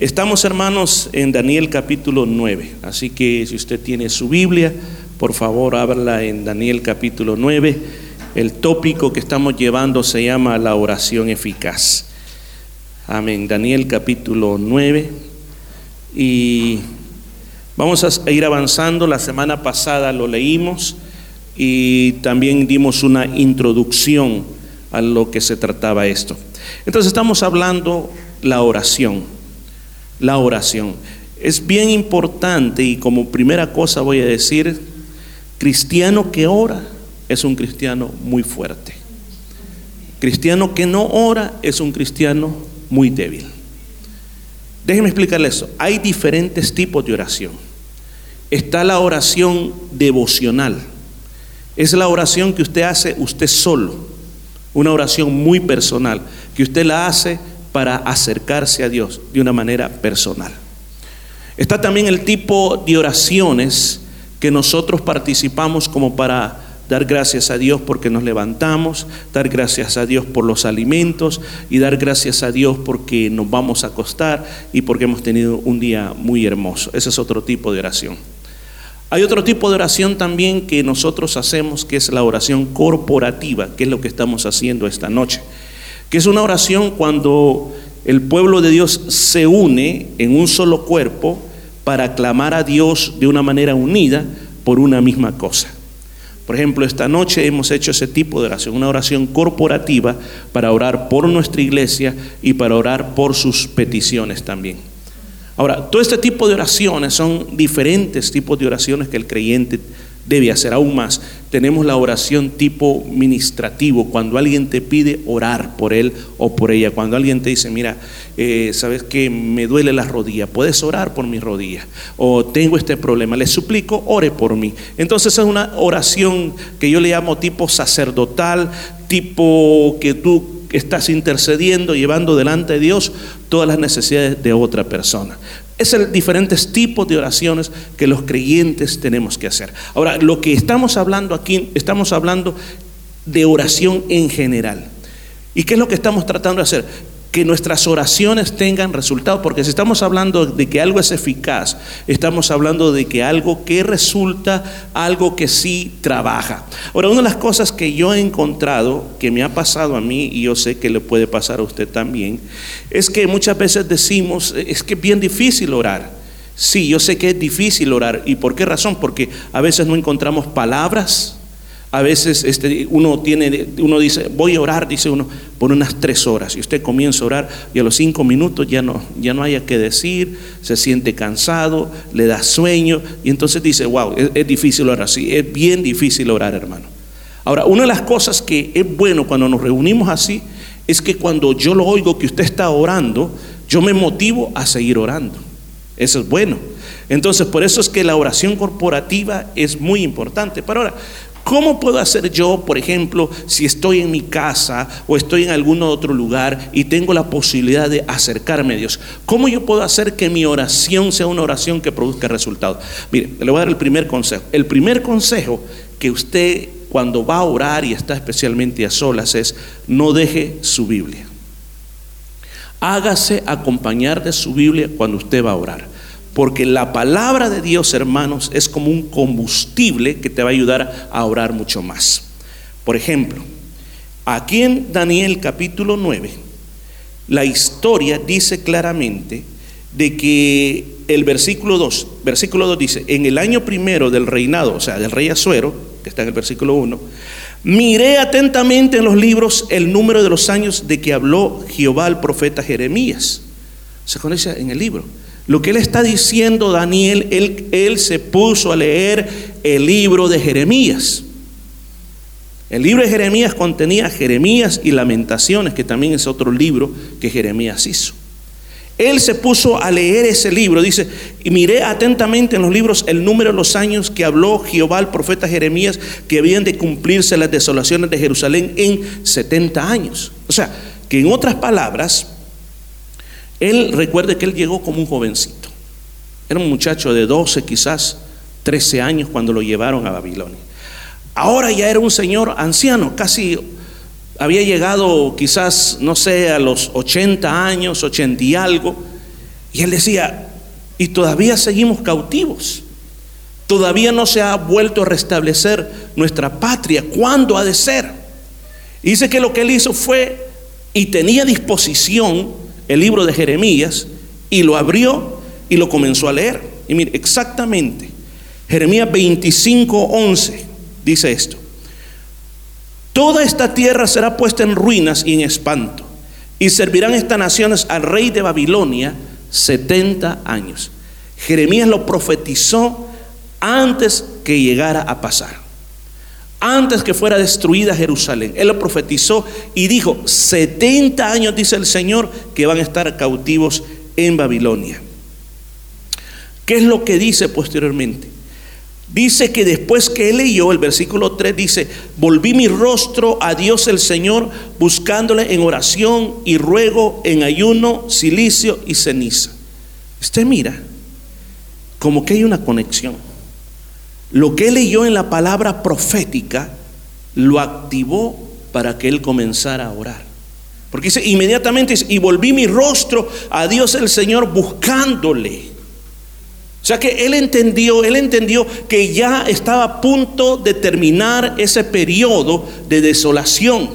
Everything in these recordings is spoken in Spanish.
Estamos hermanos en Daniel capítulo 9, así que si usted tiene su Biblia, por favor ábrala en Daniel capítulo 9. El tópico que estamos llevando se llama la oración eficaz. Amén. Daniel capítulo 9. Y vamos a ir avanzando. La semana pasada lo leímos y también dimos una introducción a lo que se trataba esto. Entonces estamos hablando la oración la oración. Es bien importante y como primera cosa voy a decir, cristiano que ora es un cristiano muy fuerte. Cristiano que no ora es un cristiano muy débil. Déjeme explicarle eso. Hay diferentes tipos de oración. Está la oración devocional. Es la oración que usted hace usted solo. Una oración muy personal, que usted la hace para acercarse a Dios de una manera personal. Está también el tipo de oraciones que nosotros participamos como para dar gracias a Dios porque nos levantamos, dar gracias a Dios por los alimentos y dar gracias a Dios porque nos vamos a acostar y porque hemos tenido un día muy hermoso. Ese es otro tipo de oración. Hay otro tipo de oración también que nosotros hacemos, que es la oración corporativa, que es lo que estamos haciendo esta noche que es una oración cuando el pueblo de Dios se une en un solo cuerpo para clamar a Dios de una manera unida por una misma cosa. Por ejemplo, esta noche hemos hecho ese tipo de oración, una oración corporativa para orar por nuestra iglesia y para orar por sus peticiones también. Ahora, todo este tipo de oraciones son diferentes tipos de oraciones que el creyente debe hacer aún más. Tenemos la oración tipo ministrativo, cuando alguien te pide orar por él o por ella, cuando alguien te dice, mira, eh, sabes que me duele la rodilla, puedes orar por mi rodilla, o tengo este problema, le suplico, ore por mí. Entonces es una oración que yo le llamo tipo sacerdotal, tipo que tú estás intercediendo, llevando delante de Dios todas las necesidades de otra persona. Es el diferentes tipos de oraciones que los creyentes tenemos que hacer. Ahora, lo que estamos hablando aquí, estamos hablando de oración en general. ¿Y qué es lo que estamos tratando de hacer? Que nuestras oraciones tengan resultado, porque si estamos hablando de que algo es eficaz, estamos hablando de que algo que resulta, algo que sí trabaja. Ahora, una de las cosas que yo he encontrado, que me ha pasado a mí, y yo sé que le puede pasar a usted también, es que muchas veces decimos, es que es bien difícil orar. Sí, yo sé que es difícil orar. ¿Y por qué razón? Porque a veces no encontramos palabras a veces este, uno, tiene, uno dice, voy a orar, dice uno, por unas tres horas. Y usted comienza a orar y a los cinco minutos ya no, ya no haya que decir, se siente cansado, le da sueño. Y entonces dice, wow, es, es difícil orar así, es bien difícil orar, hermano. Ahora, una de las cosas que es bueno cuando nos reunimos así, es que cuando yo lo oigo que usted está orando, yo me motivo a seguir orando. Eso es bueno. Entonces, por eso es que la oración corporativa es muy importante. Pero ahora, ¿Cómo puedo hacer yo, por ejemplo, si estoy en mi casa o estoy en algún otro lugar y tengo la posibilidad de acercarme a Dios? ¿Cómo yo puedo hacer que mi oración sea una oración que produzca resultados? Mire, le voy a dar el primer consejo. El primer consejo que usted cuando va a orar y está especialmente a solas es no deje su Biblia. Hágase acompañar de su Biblia cuando usted va a orar. Porque la palabra de Dios, hermanos, es como un combustible que te va a ayudar a orar mucho más. Por ejemplo, aquí en Daniel capítulo 9, la historia dice claramente de que el versículo 2, versículo 2 dice, en el año primero del reinado, o sea, del rey Azuero, que está en el versículo 1, miré atentamente en los libros el número de los años de que habló Jehová al profeta Jeremías. Se conoce en el libro. Lo que él está diciendo, Daniel, él, se puso a leer el libro de Jeremías. El libro de Jeremías contenía Jeremías y Lamentaciones, que también es otro libro que Jeremías hizo. Él se puso a leer ese libro, dice, y miré atentamente en los libros el número de los años que habló Jehová al profeta Jeremías que habían de cumplirse las desolaciones de Jerusalén en 70 años. O sea, que en otras palabras, él recuerde que él llegó como un jovencito. Era un muchacho de 12, quizás 13 años cuando lo llevaron a Babilonia. Ahora ya era un señor anciano, casi había llegado quizás, no sé, a los 80 años, 80 y algo. Y él decía, y todavía seguimos cautivos. Todavía no se ha vuelto a restablecer nuestra patria. ¿Cuándo ha de ser? dice que lo que él hizo fue y tenía disposición el libro de Jeremías y lo abrió y lo comenzó a leer. Y mire, exactamente, Jeremías 25, 11 dice esto. Toda esta tierra será puesta en ruinas y en espanto, y servirán estas naciones al rey de Babilonia 70 años. Jeremías lo profetizó antes que llegara a pasar. Antes que fuera destruida Jerusalén. Él lo profetizó y dijo, 70 años dice el Señor que van a estar cautivos en Babilonia. ¿Qué es lo que dice posteriormente? Dice que después que él leyó, el versículo 3 dice, volví mi rostro a Dios el Señor, buscándole en oración y ruego, en ayuno, silicio y ceniza. Usted mira, como que hay una conexión. Lo que leyó en la palabra profética lo activó para que él comenzara a orar. Porque dice, inmediatamente, y volví mi rostro a Dios el Señor buscándole. O sea que él entendió, él entendió que ya estaba a punto de terminar ese periodo de desolación.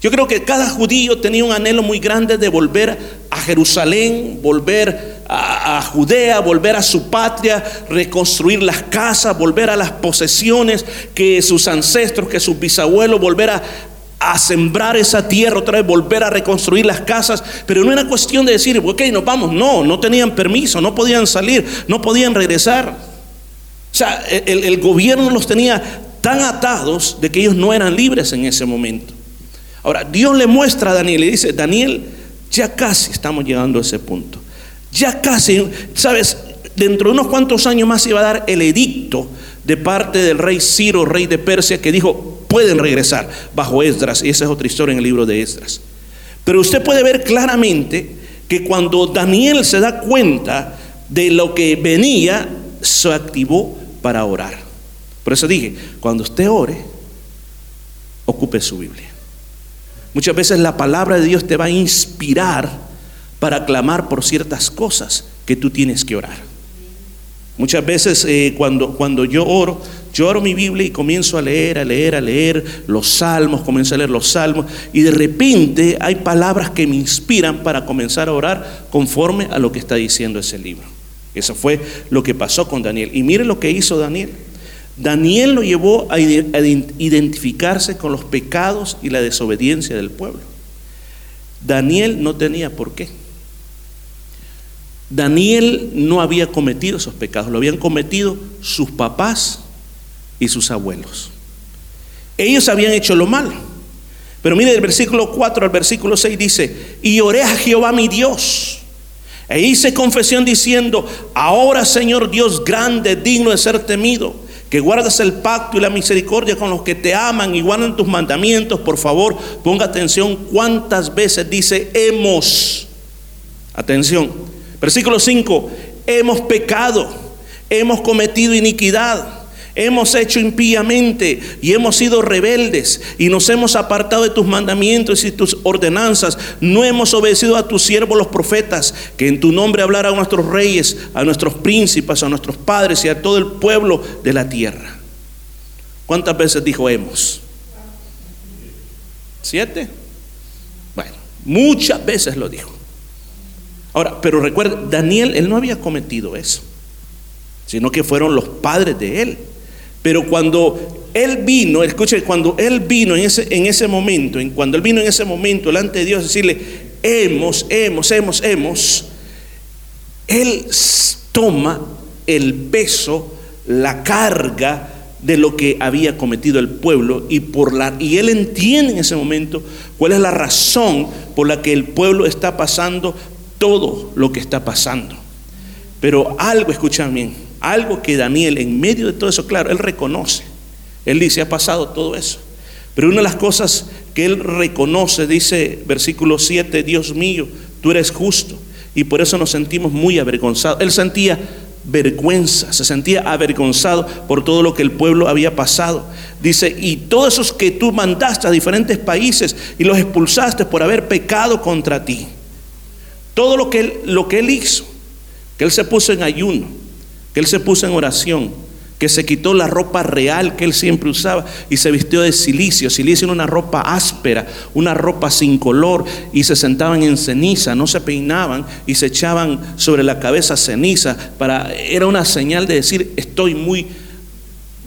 Yo creo que cada judío tenía un anhelo muy grande de volver a Jerusalén, volver a, Judea, volver a su patria, reconstruir las casas, volver a las posesiones que sus ancestros, que sus bisabuelos, volver a, a sembrar esa tierra otra vez, volver a reconstruir las casas, pero no era cuestión de decir, ok, nos vamos, no, no tenían permiso, no podían salir, no podían regresar. O sea, el, el gobierno los tenía tan atados de que ellos no eran libres en ese momento. Ahora, Dios le muestra a Daniel y dice, Daniel, ya casi estamos llegando a ese punto. Ya casi, sabes, dentro de unos cuantos años más se iba a dar el edicto de parte del rey Ciro, rey de Persia, que dijo, pueden regresar bajo Esdras, y esa es otra historia en el libro de Esdras. Pero usted puede ver claramente que cuando Daniel se da cuenta de lo que venía, se activó para orar. Por eso dije, cuando usted ore, ocupe su Biblia. Muchas veces la palabra de Dios te va a inspirar para clamar por ciertas cosas que tú tienes que orar. Muchas veces eh, cuando, cuando yo oro, yo oro mi Biblia y comienzo a leer, a leer, a leer los salmos, comienzo a leer los salmos y de repente hay palabras que me inspiran para comenzar a orar conforme a lo que está diciendo ese libro. Eso fue lo que pasó con Daniel. Y mire lo que hizo Daniel. Daniel lo llevó a identificarse con los pecados y la desobediencia del pueblo. Daniel no tenía por qué. Daniel no había cometido esos pecados, lo habían cometido sus papás y sus abuelos. Ellos habían hecho lo malo. Pero mire el versículo 4 al versículo 6 dice, y oré a Jehová mi Dios. E hice confesión diciendo, ahora Señor Dios grande, digno de ser temido, que guardas el pacto y la misericordia con los que te aman y guardan tus mandamientos, por favor, ponga atención cuántas veces dice hemos. Atención, Versículo 5, hemos pecado, hemos cometido iniquidad. Hemos hecho impíamente y hemos sido rebeldes y nos hemos apartado de tus mandamientos y tus ordenanzas. No hemos obedecido a tus siervos los profetas, que en tu nombre hablaran a nuestros reyes, a nuestros príncipes, a nuestros padres y a todo el pueblo de la tierra. ¿Cuántas veces dijo hemos? ¿Siete? Bueno, muchas veces lo dijo. Ahora, pero recuerda, Daniel, él no había cometido eso, sino que fueron los padres de él. Pero cuando él vino, escuche, cuando él vino en ese, en ese momento, en, cuando él vino en ese momento delante de Dios, decirle, hemos, hemos, hemos, hemos, él toma el peso, la carga de lo que había cometido el pueblo y por la y él entiende en ese momento cuál es la razón por la que el pueblo está pasando todo lo que está pasando. Pero algo, escuchan bien, algo que Daniel en medio de todo eso, claro, él reconoce. Él dice, ha pasado todo eso. Pero una de las cosas que él reconoce, dice versículo 7, Dios mío, tú eres justo. Y por eso nos sentimos muy avergonzados. Él sentía vergüenza, se sentía avergonzado por todo lo que el pueblo había pasado. Dice, y todos esos que tú mandaste a diferentes países y los expulsaste por haber pecado contra ti. Todo lo que él, lo que él hizo, que él se puso en ayuno, que él se puso en oración, que se quitó la ropa real que él siempre usaba y se vistió de silicio. Silicio era una ropa áspera, una ropa sin color y se sentaban en ceniza, no se peinaban y se echaban sobre la cabeza ceniza. Para, era una señal de decir, estoy muy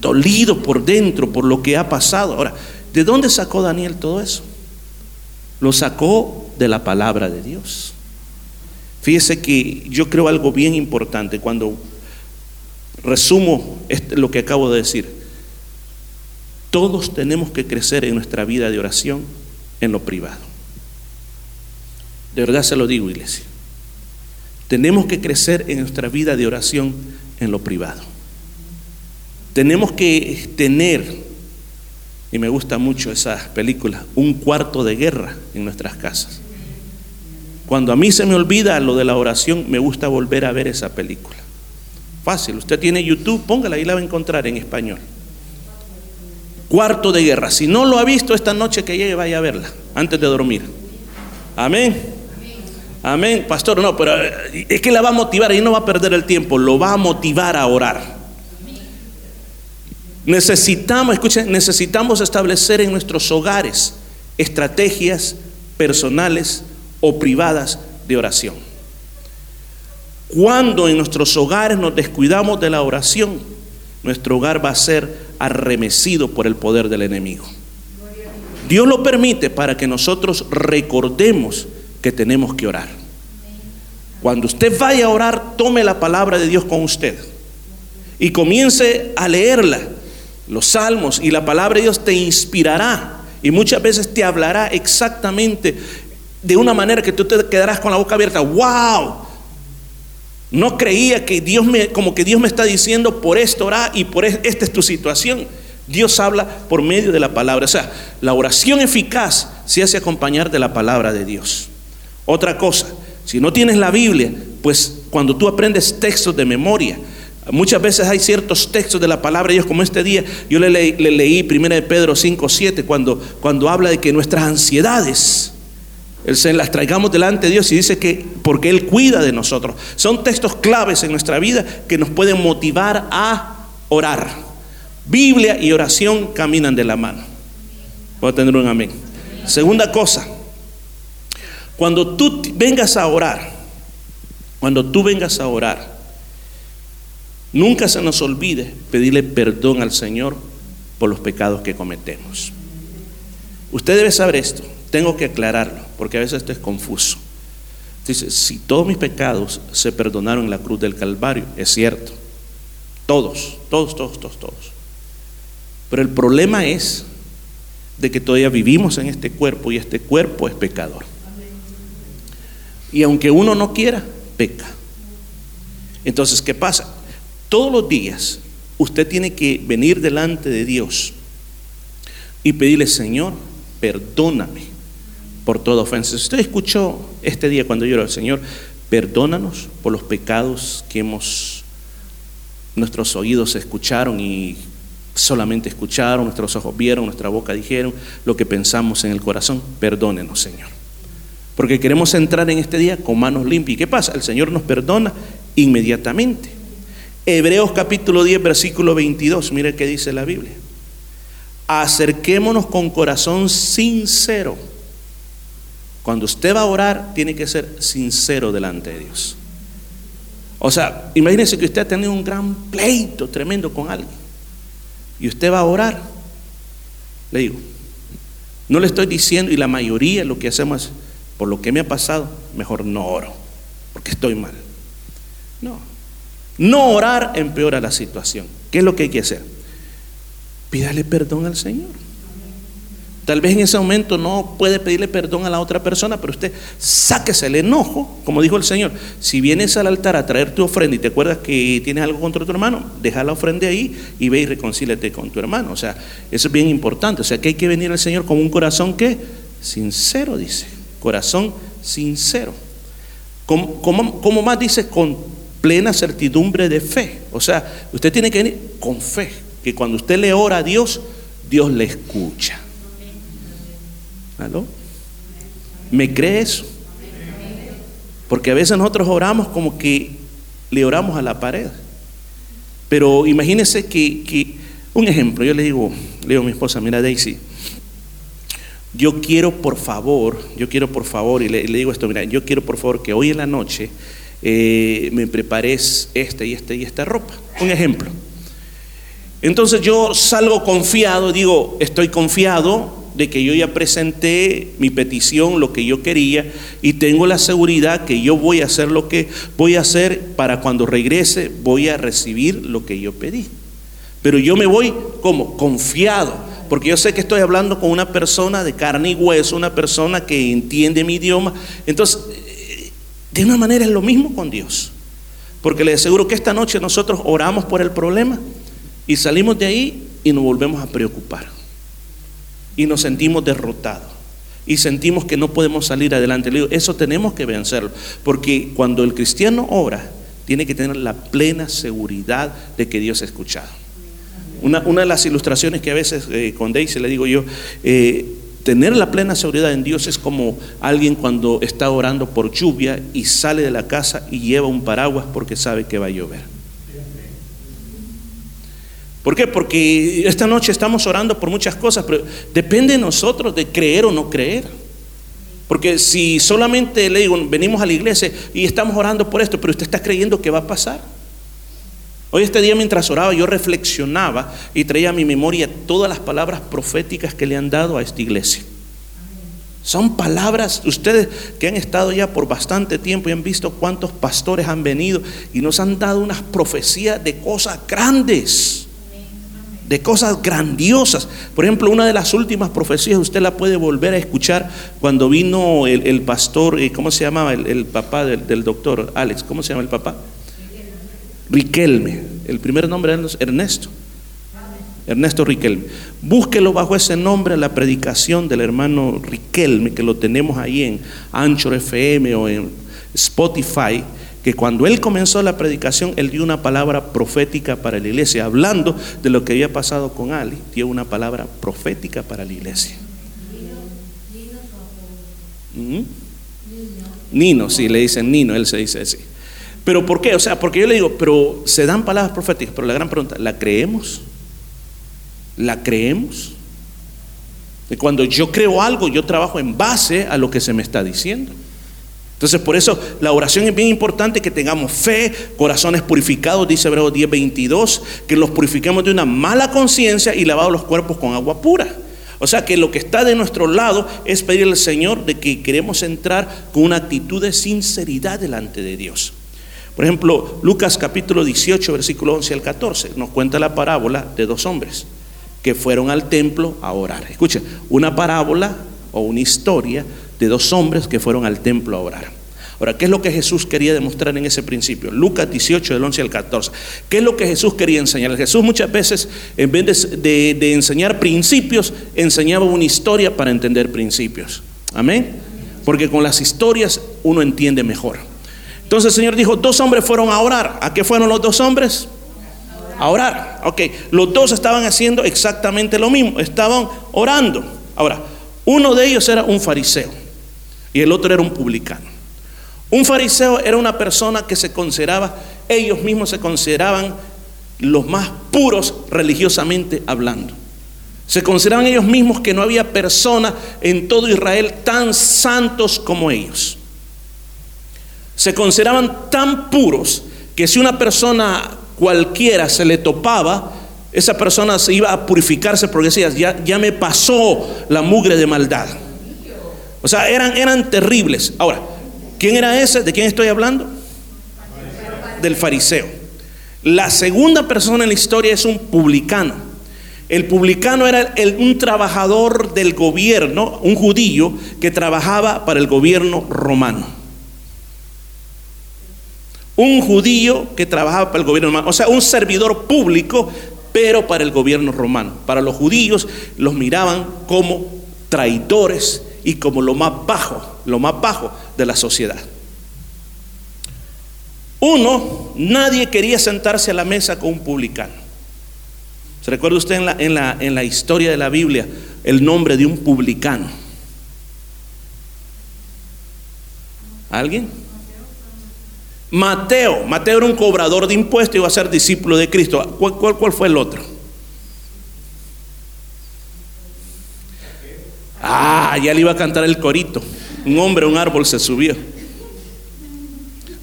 dolido por dentro por lo que ha pasado. Ahora, ¿de dónde sacó Daniel todo eso? Lo sacó de la palabra de Dios. Fíjese que yo creo algo bien importante cuando Resumo lo que acabo de decir. Todos tenemos que crecer en nuestra vida de oración en lo privado. De verdad se lo digo, iglesia. Tenemos que crecer en nuestra vida de oración en lo privado. Tenemos que tener, y me gusta mucho esa película, un cuarto de guerra en nuestras casas. Cuando a mí se me olvida lo de la oración, me gusta volver a ver esa película. Fácil, usted tiene YouTube, póngala y la va a encontrar en español. Cuarto de guerra. Si no lo ha visto esta noche que llegue, vaya a verla antes de dormir. Amén. Amén, pastor. No, pero eh, es que la va a motivar y no va a perder el tiempo, lo va a motivar a orar. Necesitamos, escuchen, necesitamos establecer en nuestros hogares estrategias personales o privadas de oración. Cuando en nuestros hogares nos descuidamos de la oración, nuestro hogar va a ser arremecido por el poder del enemigo. Dios lo permite para que nosotros recordemos que tenemos que orar. Cuando usted vaya a orar, tome la palabra de Dios con usted y comience a leerla. Los salmos y la palabra de Dios te inspirará y muchas veces te hablará exactamente de una manera que tú te quedarás con la boca abierta. ¡Wow! No creía que Dios me, como que Dios me está diciendo, por esto orá y por esta es tu situación. Dios habla por medio de la palabra. O sea, la oración eficaz se hace acompañar de la palabra de Dios. Otra cosa, si no tienes la Biblia, pues cuando tú aprendes textos de memoria, muchas veces hay ciertos textos de la palabra de Dios, como este día, yo le, leí 1 de Pedro 5, 7, cuando, cuando habla de que nuestras ansiedades, se las traigamos delante de Dios y dice que porque Él cuida de nosotros. Son textos claves en nuestra vida que nos pueden motivar a orar. Biblia y oración caminan de la mano. Voy a tener un amén. Segunda cosa, cuando tú vengas a orar, cuando tú vengas a orar, nunca se nos olvide pedirle perdón al Señor por los pecados que cometemos. Usted debe saber esto. Tengo que aclararlo, porque a veces esto es confuso. Dice, si todos mis pecados se perdonaron en la cruz del Calvario, es cierto. Todos, todos, todos, todos, todos. Pero el problema es de que todavía vivimos en este cuerpo y este cuerpo es pecador. Y aunque uno no quiera, peca. Entonces, ¿qué pasa? Todos los días usted tiene que venir delante de Dios y pedirle, Señor, perdóname por toda ofensa. Usted escuchó este día cuando lloró al Señor, perdónanos por los pecados que hemos, nuestros oídos escucharon y solamente escucharon, nuestros ojos vieron, nuestra boca dijeron, lo que pensamos en el corazón, perdónenos, Señor. Porque queremos entrar en este día con manos limpias. ¿Y qué pasa? El Señor nos perdona inmediatamente. Hebreos capítulo 10, versículo 22, mire qué dice la Biblia. Acerquémonos con corazón sincero cuando usted va a orar, tiene que ser sincero delante de Dios. O sea, imagínese que usted ha tenido un gran pleito tremendo con alguien. Y usted va a orar. Le digo, no le estoy diciendo, y la mayoría lo que hacemos es, por lo que me ha pasado, mejor no oro, porque estoy mal. No. No orar empeora la situación. ¿Qué es lo que hay que hacer? Pídale perdón al Señor. Tal vez en ese momento no puede pedirle perdón a la otra persona, pero usted sáquese el enojo, como dijo el Señor. Si vienes al altar a traer tu ofrenda y te acuerdas que tienes algo contra tu hermano, deja la ofrenda ahí y ve y reconcíliate con tu hermano. O sea, eso es bien importante. O sea, que hay que venir al Señor con un corazón que sincero, dice. Corazón sincero. Como, más dice, con plena certidumbre de fe. O sea, usted tiene que venir con fe, que cuando usted le ora a Dios, Dios le escucha. ¿Me cree eso? Porque a veces nosotros oramos como que le oramos a la pared. Pero imagínense que, un ejemplo, yo le digo, le digo a mi esposa, mira Daisy, yo quiero por favor, yo quiero por favor, y le, digo esto, mira, yo quiero por favor que hoy en la noche eh, me prepares esta y esta y esta ropa. Un ejemplo. Entonces yo salgo confiado, digo, estoy confiado de que yo ya presenté mi petición, lo que yo quería, y tengo la seguridad que yo voy a hacer lo que voy a hacer para cuando regrese voy a recibir lo que yo pedí. Pero yo me voy como confiado, porque yo sé que estoy hablando con una persona de carne y hueso, una persona que entiende mi idioma. Entonces, eh, de una manera es lo mismo con Dios. Porque le aseguro que esta noche nosotros oramos por el problema y salimos de ahí y nos volvemos a preocupar. Y nos sentimos derrotados. Y sentimos que no podemos salir adelante. Eso tenemos que vencerlo. Porque cuando el cristiano ora, tiene que tener la plena seguridad de que Dios ha escuchado. Una, de las ilustraciones que a veces eh, con Daisy le digo yo, eh, tener la plena seguridad en Dios es como alguien cuando está orando por lluvia y sale de la casa y lleva un paraguas porque sabe que va a llover. ¿Por qué? Porque esta noche estamos orando por muchas cosas, pero depende de nosotros de creer o no creer. Porque si solamente le digo, venimos a la iglesia y estamos orando por esto, pero usted está creyendo que va a pasar. Hoy este día mientras oraba yo reflexionaba y traía a mi memoria todas las palabras proféticas que le han dado a esta iglesia. Son palabras, ustedes que han estado ya por bastante tiempo y han visto cuántos pastores han venido y nos han dado unas profecías de cosas grandes de cosas grandiosas. Por ejemplo, una de las últimas profecías, usted la puede volver a escuchar cuando vino el, pastor, eh, ¿cómo se llamaba? El, papá del, doctor Alex, ¿cómo se llama el papá? Riquelme. El primer nombre es Ernesto. Ernesto Riquelme. Búsquelo bajo ese nombre la predicación del hermano Riquelme, que lo tenemos ahí en Anchor FM o en Spotify que cuando él comenzó la predicación, él dio una palabra profética para la iglesia, hablando de lo que había pasado con Ali, dio una palabra profética para la iglesia. ¿Mm? Nino, sí, le dicen Nino, él se dice así. Pero ¿por qué? O sea, porque yo le digo, pero se dan palabras proféticas, pero la gran pregunta, ¿la creemos? ¿La creemos? Cuando yo creo algo, yo trabajo en base a lo que se me está diciendo. Entonces, por eso la oración es bien importante que tengamos fe, corazones purificados, dice Hebreos 10:22, que los purifiquemos de una mala conciencia y lavados los cuerpos con agua pura. O sea que lo que está de nuestro lado es pedirle al Señor de que queremos entrar con una actitud de sinceridad delante de Dios. Por ejemplo, Lucas capítulo 18, versículo 11 al 14, nos cuenta la parábola de dos hombres que fueron al templo a orar. Escucha, una parábola o una historia de dos hombres que fueron al templo a orar. Ahora, ¿qué es lo que Jesús quería demostrar en ese principio? Lucas 18, del 11 al 14. ¿Qué es lo que Jesús quería enseñar? Jesús muchas veces, en vez de, de enseñar principios, enseñaba una historia para entender principios. Amén. Porque con las historias uno entiende mejor. Entonces el Señor dijo, dos hombres fueron a orar. ¿A qué fueron los dos hombres? A orar. Ok, los dos estaban haciendo exactamente lo mismo, estaban orando. Ahora, uno de ellos era un fariseo y el otro era un publicano. Un fariseo era una persona que se consideraba, ellos mismos se consideraban los más puros religiosamente hablando. Se consideraban ellos mismos que no había persona en todo Israel tan santos como ellos. Se consideraban tan puros que si una persona cualquiera se le topaba, esa persona se iba a purificarse porque decía, ya, ya me pasó la mugre de maldad. O sea, eran, eran terribles. Ahora, ¿quién era ese? ¿De quién estoy hablando? Del fariseo. La segunda persona en la historia es un publicano. El publicano era un trabajador del gobierno, un judío que trabajaba para el gobierno romano. Un judío que trabajaba para el gobierno romano, o sea, un servidor público, pero para el gobierno romano. Para los judíos los miraban como traidores y como lo más bajo, lo más bajo de la sociedad. Uno, nadie quería sentarse a la mesa con un publicano. ¿Se recuerda usted en la, en la, en la historia de la Biblia el nombre de un publicano? ¿Alguien? Mateo, Mateo era un cobrador de impuestos y iba a ser discípulo de Cristo. ¿Cuál, cuál, cuál fue el otro? Ah, ya le iba a cantar el corito. Un hombre un árbol se subió.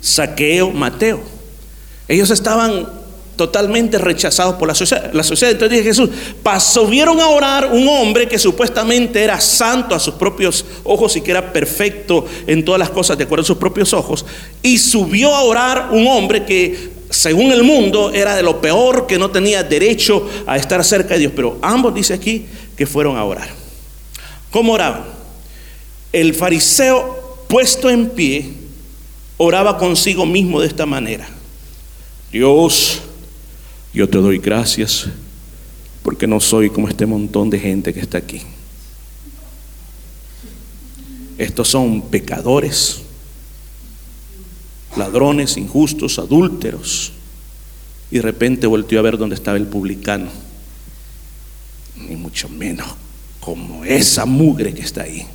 Saqueo, Mateo. Ellos estaban totalmente rechazados por la sociedad. La sociedad. Entonces dije Jesús, pasó, vieron a orar un hombre que supuestamente era santo a sus propios ojos y que era perfecto en todas las cosas de acuerdo a sus propios ojos. Y subió a orar un hombre que según el mundo era de lo peor, que no tenía derecho a estar cerca de Dios. Pero ambos dice aquí que fueron a orar. ¿Cómo oraban? El fariseo puesto en pie oraba consigo mismo de esta manera. Dios, yo te doy gracias porque no soy como este montón de gente que está aquí. Estos son pecadores, ladrones, injustos, adúlteros. Y de repente volteó a ver dónde estaba el publicano. Ni mucho menos como esa mugre que está ahí.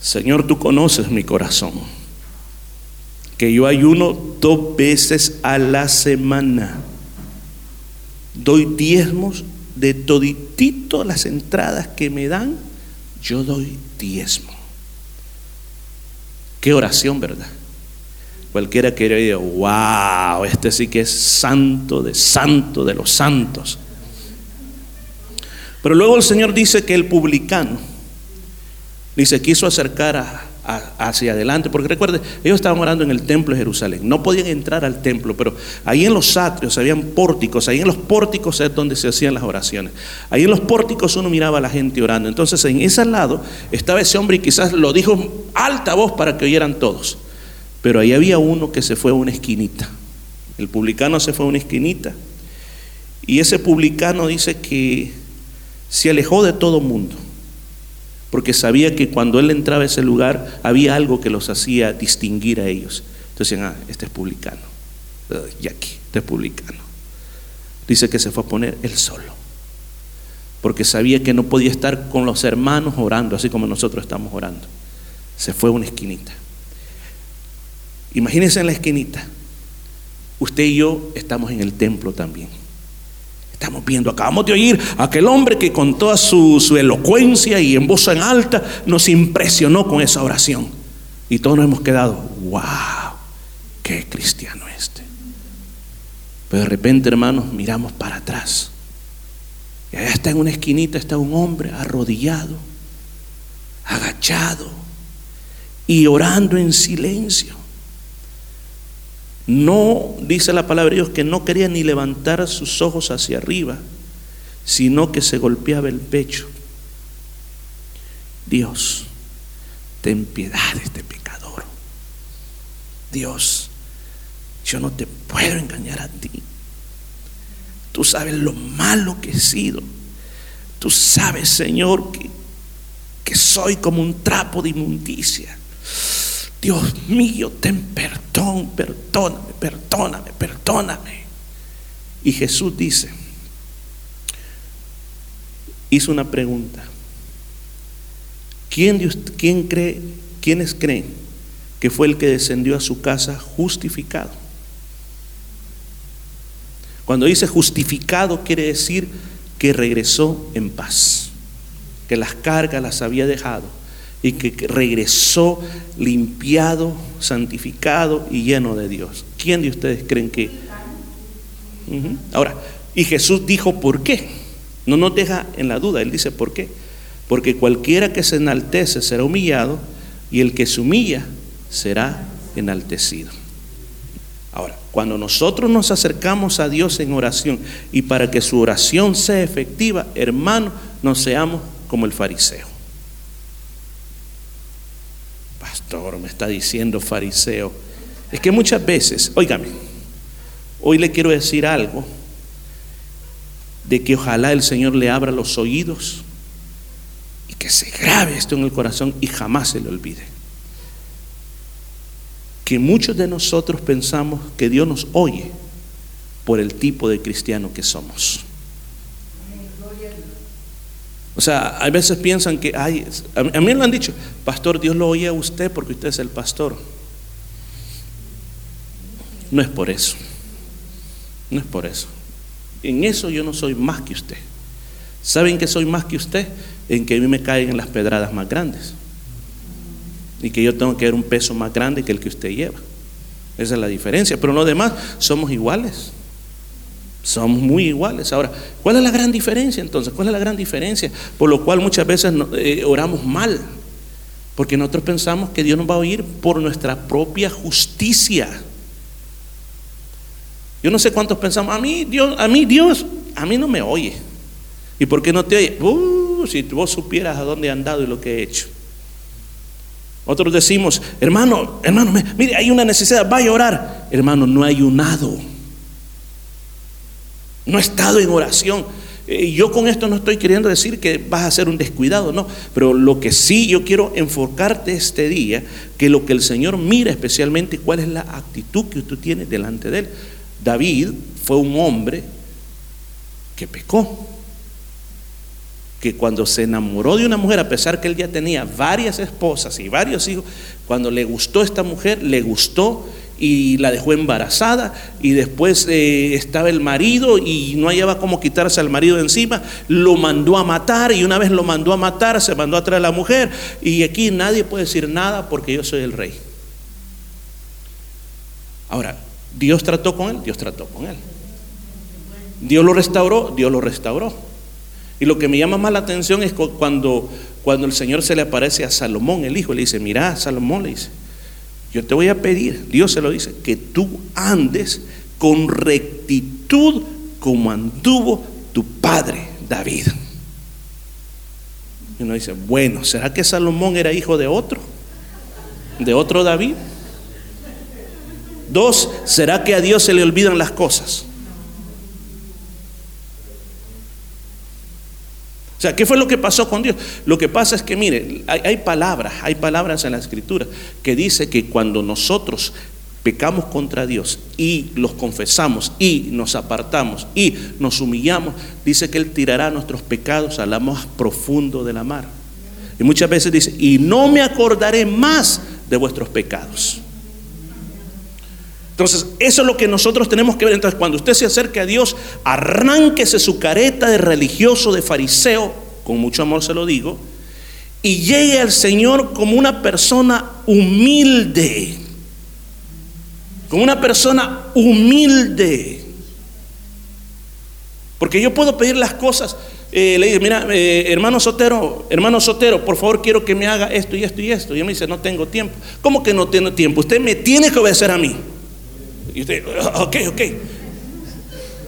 Señor, tú conoces mi corazón, que yo ayuno dos veces a la semana, doy diezmos de toditito las entradas que me dan, yo doy diezmo. Qué oración, ¿verdad? Cualquiera que diga, wow, este sí que es santo de santo de los santos. Pero luego el Señor dice que el publicano, Dice, quiso acercar hacia adelante, porque recuerde, ellos estaban orando en el templo de Jerusalén, no podían entrar al templo, pero ahí en los atrios habían pórticos, ahí en los pórticos es donde se hacían las oraciones, ahí en los pórticos uno miraba a la gente orando, entonces en ese lado estaba ese hombre y quizás lo dijo alta voz para que oyeran todos, pero ahí había uno que se fue a una esquinita, el publicano se fue a una esquinita, y ese publicano dice que se alejó de todo mundo porque sabía que cuando él entraba a ese lugar había algo que los hacía distinguir a ellos. Entonces decían, ah, este es publicano, y aquí, este es publicano. Dice que se fue a poner él solo, porque sabía que no podía estar con los hermanos orando, así como nosotros estamos orando. Se fue a una esquinita. Imagínense en la esquinita, usted y yo estamos en el templo también. Estamos viendo, acabamos de oír a aquel hombre que con toda su, elocuencia y en voz en alta nos impresionó con esa oración. Y todos nos hemos quedado, wow, qué cristiano este. Pero de repente, hermanos, miramos para atrás. Y allá está en una esquinita, está un hombre arrodillado, agachado y orando en silencio. No, dice la palabra de Dios, que no quería ni levantar sus ojos hacia arriba, sino que se golpeaba el pecho. Dios, ten piedad de este pecador. Dios, yo no te puedo engañar a ti. Tú sabes lo malo que he sido. Tú sabes, Señor, que, que soy como un trapo de inmundicia. Dios mío, ten perdón, perdóname, perdóname, perdóname. Y Jesús dice, hizo una pregunta. ¿Quién, quién cree, quiénes creen que fue el que descendió a su casa justificado? Cuando dice justificado quiere decir que regresó en paz, que las cargas las había dejado y que regresó limpiado, santificado y lleno de Dios. ¿Quién de ustedes creen que? Ahora, y Jesús dijo, ¿por qué? No nos deja en la duda, Él dice, ¿por qué? Porque cualquiera que se enaltece será humillado y el que se humilla será enaltecido. Ahora, cuando nosotros nos acercamos a Dios en oración y para que su oración sea efectiva, hermano, no seamos como el fariseo. Me está diciendo fariseo. Es que muchas veces, óigame, hoy le quiero decir algo de que ojalá el Señor le abra los oídos y que se grabe esto en el corazón y jamás se le olvide. Que muchos de nosotros pensamos que Dios nos oye por el tipo de cristiano que somos. O sea, hay veces piensan que, ay, a mí me lo han dicho, pastor, Dios lo oye a usted porque usted es el pastor. No es por eso. No es por eso. En eso yo no soy más que usted. ¿Saben que soy más que usted? En que a mí me caen las pedradas más grandes. Y que yo tengo que dar un peso más grande que el que usted lleva. Esa es la diferencia. Pero lo demás somos iguales. Somos muy iguales. Ahora, ¿cuál es la gran diferencia entonces? ¿Cuál es la gran diferencia? Por lo cual muchas veces eh, oramos mal. Porque nosotros pensamos que Dios nos va a oír por nuestra propia justicia. Yo no sé cuántos pensamos, a mí Dios, a mí Dios, a mí no me oye. ¿Y por qué no te oye? Uh, si vos supieras a dónde he andado y lo que he hecho. Otros decimos, hermano, hermano, mire, hay una necesidad, vaya a orar. Hermano, no ha ayunado. No he estado en oración. Y yo con esto no estoy queriendo decir que vas a ser un descuidado, no. Pero lo que sí yo quiero enfocarte este día, que lo que el Señor mira especialmente, cuál es la actitud que tú tienes delante de Él. David fue un hombre que pecó. Que cuando se enamoró de una mujer, a pesar que él ya tenía varias esposas y varios hijos, cuando le gustó esta mujer, le gustó y la dejó embarazada y después eh, estaba el marido y no hallaba cómo quitarse al marido de encima, lo mandó a matar y una vez lo mandó a matar, se mandó a traer a la mujer y aquí nadie puede decir nada porque yo soy el rey. Ahora, Dios trató con él, Dios trató con él. Dios lo restauró, Dios lo restauró. Y lo que me llama más la atención es cuando, cuando el Señor se le aparece a Salomón, el hijo, le dice, mira, Salomón le dice, yo te voy a pedir, Dios se lo dice, que tú andes con rectitud como anduvo tu padre David. Y uno dice, bueno, ¿será que Salomón era hijo de otro? ¿De otro David? Dos, ¿será que a Dios se le olvidan las cosas? O sea, ¿qué fue lo que pasó con Dios? Lo que pasa es que, mire, hay, palabras, hay palabras en la escritura que dice que cuando nosotros pecamos contra Dios y los confesamos y nos apartamos y nos humillamos, dice que Él tirará nuestros pecados al más profundo de la mar. Y muchas veces dice, y no me acordaré más de vuestros pecados. Entonces, eso es lo que nosotros tenemos que ver. Entonces, cuando usted se acerque a Dios, arránquese su careta de religioso, de fariseo, con mucho amor se lo digo, y llegue al Señor como una persona humilde. Como una persona humilde. Porque yo puedo pedir las cosas. Eh, le digo, mira, eh, hermano Sotero, hermano Sotero, por favor quiero que me haga esto y esto y esto. Y él me dice, no tengo tiempo. ¿Cómo que no tengo tiempo? Usted me tiene que obedecer a mí. Y usted, ok, ok.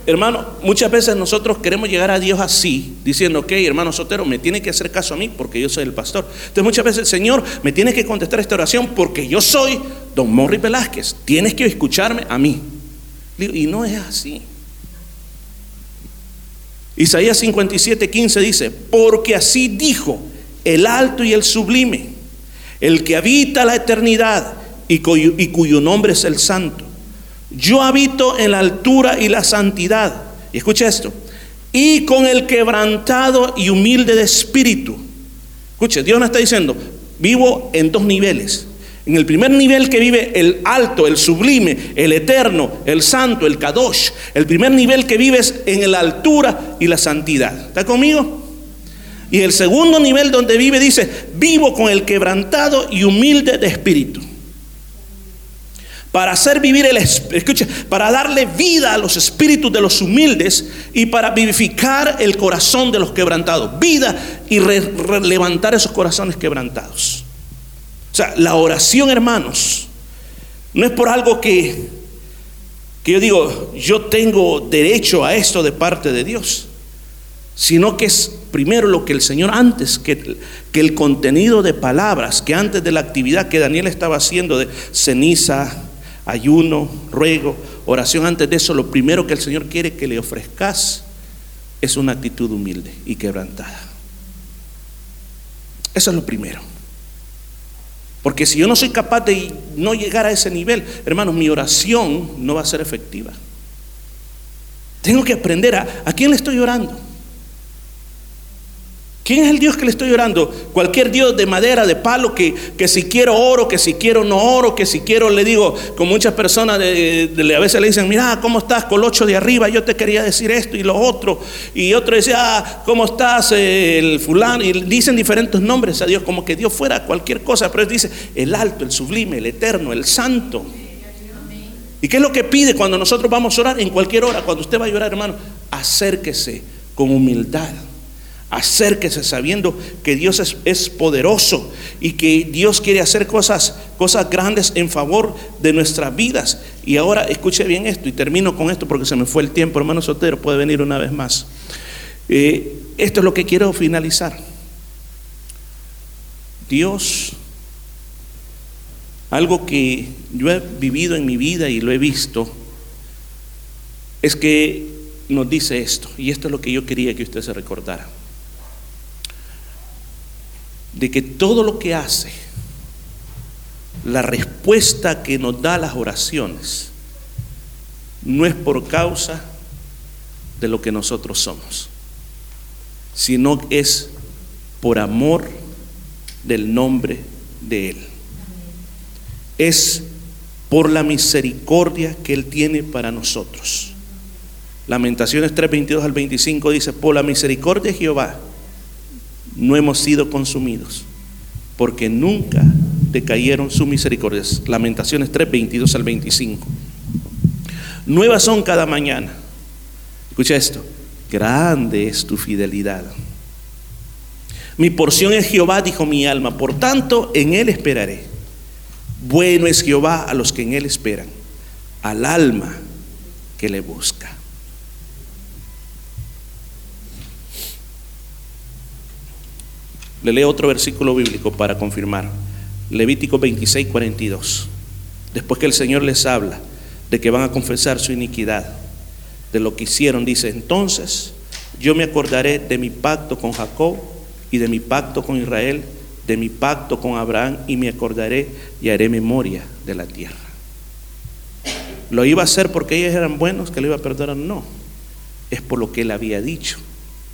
Hermano, muchas veces nosotros queremos llegar a Dios así, diciendo, ok, hermano Sotero, me tiene que hacer caso a mí porque yo soy el pastor. Entonces muchas veces, el Señor, me tiene que contestar esta oración porque yo soy don Morri Velázquez. Tienes que escucharme a mí. Y no es así. Isaías 57, 15 dice, porque así dijo el alto y el sublime, el que habita la eternidad y cuyo nombre es el santo yo habito en la altura y la santidad. Y escucha esto. Y con el quebrantado y humilde de espíritu. Escuche, Dios nos está diciendo, vivo en dos niveles. En el primer nivel que vive el alto, el sublime, el eterno, el santo, el kadosh. El primer nivel que vive es en la altura y la santidad. ¿Está conmigo? Y el segundo nivel donde vive dice, vivo con el quebrantado y humilde de espíritu para hacer vivir el escucha, para darle vida a los espíritus de los humildes y para vivificar el corazón de los quebrantados, vida y levantar esos corazones quebrantados. O sea, la oración, hermanos, no es por algo que que yo digo, yo tengo derecho a esto de parte de Dios, sino que es primero lo que el Señor antes que, que el contenido de palabras, que antes de la actividad que Daniel estaba haciendo de ceniza, ayuno, ruego, oración. Antes de eso, lo primero que el Señor quiere que le ofrezcas es una actitud humilde y quebrantada. Eso es lo primero. Porque si yo no soy capaz de no llegar a ese nivel, hermanos, mi oración no va a ser efectiva. Tengo que aprender a, a quién le estoy orando. ¿Quién es el Dios que le estoy orando? Cualquier Dios de madera, de palo, que, que si quiero oro, que si quiero no oro, que si quiero le digo, con muchas personas a veces le dicen, mira, ¿cómo estás? Colocho de arriba, yo te quería decir esto y lo otro. Y otro dice, ah, ¿cómo estás? El fulano. Y dicen diferentes nombres a Dios, como que Dios fuera cualquier cosa, pero él dice, el alto, el sublime, el eterno, el santo. ¿Y qué es lo que pide cuando nosotros vamos a orar? En cualquier hora, cuando usted va a llorar, hermano, acérquese con humildad Acérquese sabiendo que Dios es, poderoso y que Dios quiere hacer cosas, cosas grandes en favor de nuestras vidas. Y ahora escuche bien esto y termino con esto porque se me fue el tiempo, hermano Sotero, puede venir una vez más. Eh, esto es lo que quiero finalizar. Dios, algo que yo he vivido en mi vida y lo he visto, es que nos dice esto, y esto es lo que yo quería que usted se recordara de que todo lo que hace, la respuesta que nos da las oraciones, no es por causa de lo que nosotros somos, sino es por amor del nombre de Él. Es por la misericordia que Él tiene para nosotros. Lamentaciones 3, 22 al 25 dice, por la misericordia de Jehová no hemos sido consumidos, porque nunca decayeron sus misericordias. Lamentaciones 3, 22 al 25. Nuevas son cada mañana. Escucha esto, grande es tu fidelidad. Mi porción es Jehová, dijo mi alma, por tanto en él esperaré. Bueno es Jehová a los que en él esperan, al alma que le busca. Le leo otro versículo bíblico para confirmar. Levítico 26, 42. Después que el Señor les habla de que van a confesar su iniquidad, de lo que hicieron, dice, entonces yo me acordaré de mi pacto con Jacob y de mi pacto con Israel, de mi pacto con Abraham y me acordaré y haré memoria de la tierra. ¿Lo iba a hacer porque ellos eran buenos, que lo iba a perdonar? No, es por lo que él había dicho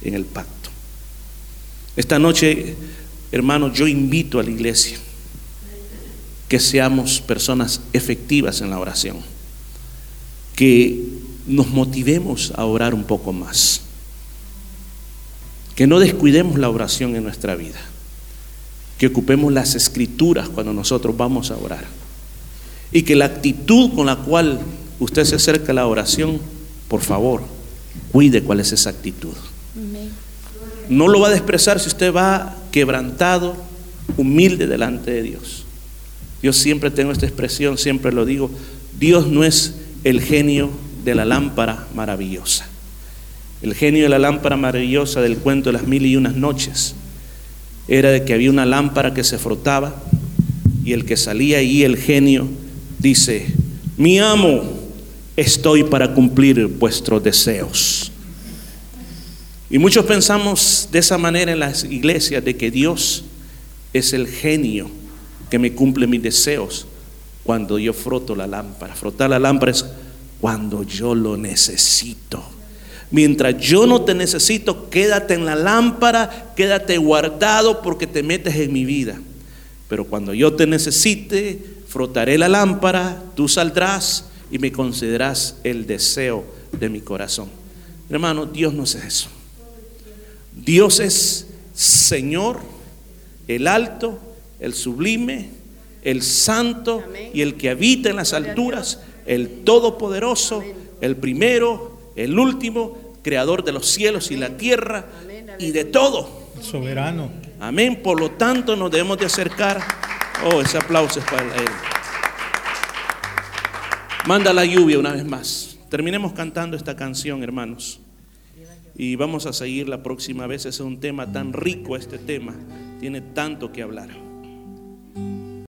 en el pacto. Esta noche, hermanos, yo invito a la iglesia que seamos personas efectivas en la oración, que nos motivemos a orar un poco más, que no descuidemos la oración en nuestra vida, que ocupemos las escrituras cuando nosotros vamos a orar y que la actitud con la cual usted se acerca a la oración, por favor, cuide cuál es esa actitud. No lo va a despreciar si usted va quebrantado, humilde delante de Dios. Yo siempre tengo esta expresión, siempre lo digo, Dios no es el genio de la lámpara maravillosa. El genio de la lámpara maravillosa del cuento de las mil y unas noches era de que había una lámpara que se frotaba y el que salía ahí, el genio, dice, mi amo, estoy para cumplir vuestros deseos. Y muchos pensamos de esa manera en las iglesias, de que Dios es el genio que me cumple mis deseos cuando yo froto la lámpara. Frotar la lámpara es cuando yo lo necesito. Mientras yo no te necesito, quédate en la lámpara, quédate guardado porque te metes en mi vida. Pero cuando yo te necesite, frotaré la lámpara, tú saldrás y me concederás el deseo de mi corazón. Hermano, Dios no es eso. Dios es Señor, el alto, el sublime, el santo y el que habita en las alturas, el todopoderoso, el primero, el último, creador de los cielos y la tierra y de todo. Soberano. Amén. Por lo tanto, nos debemos de acercar. Oh, ese aplauso es para él. Manda la lluvia una vez más. Terminemos cantando esta canción, hermanos y vamos a seguir la próxima vez. Es un tema tan rico este tema, tiene tanto que hablar.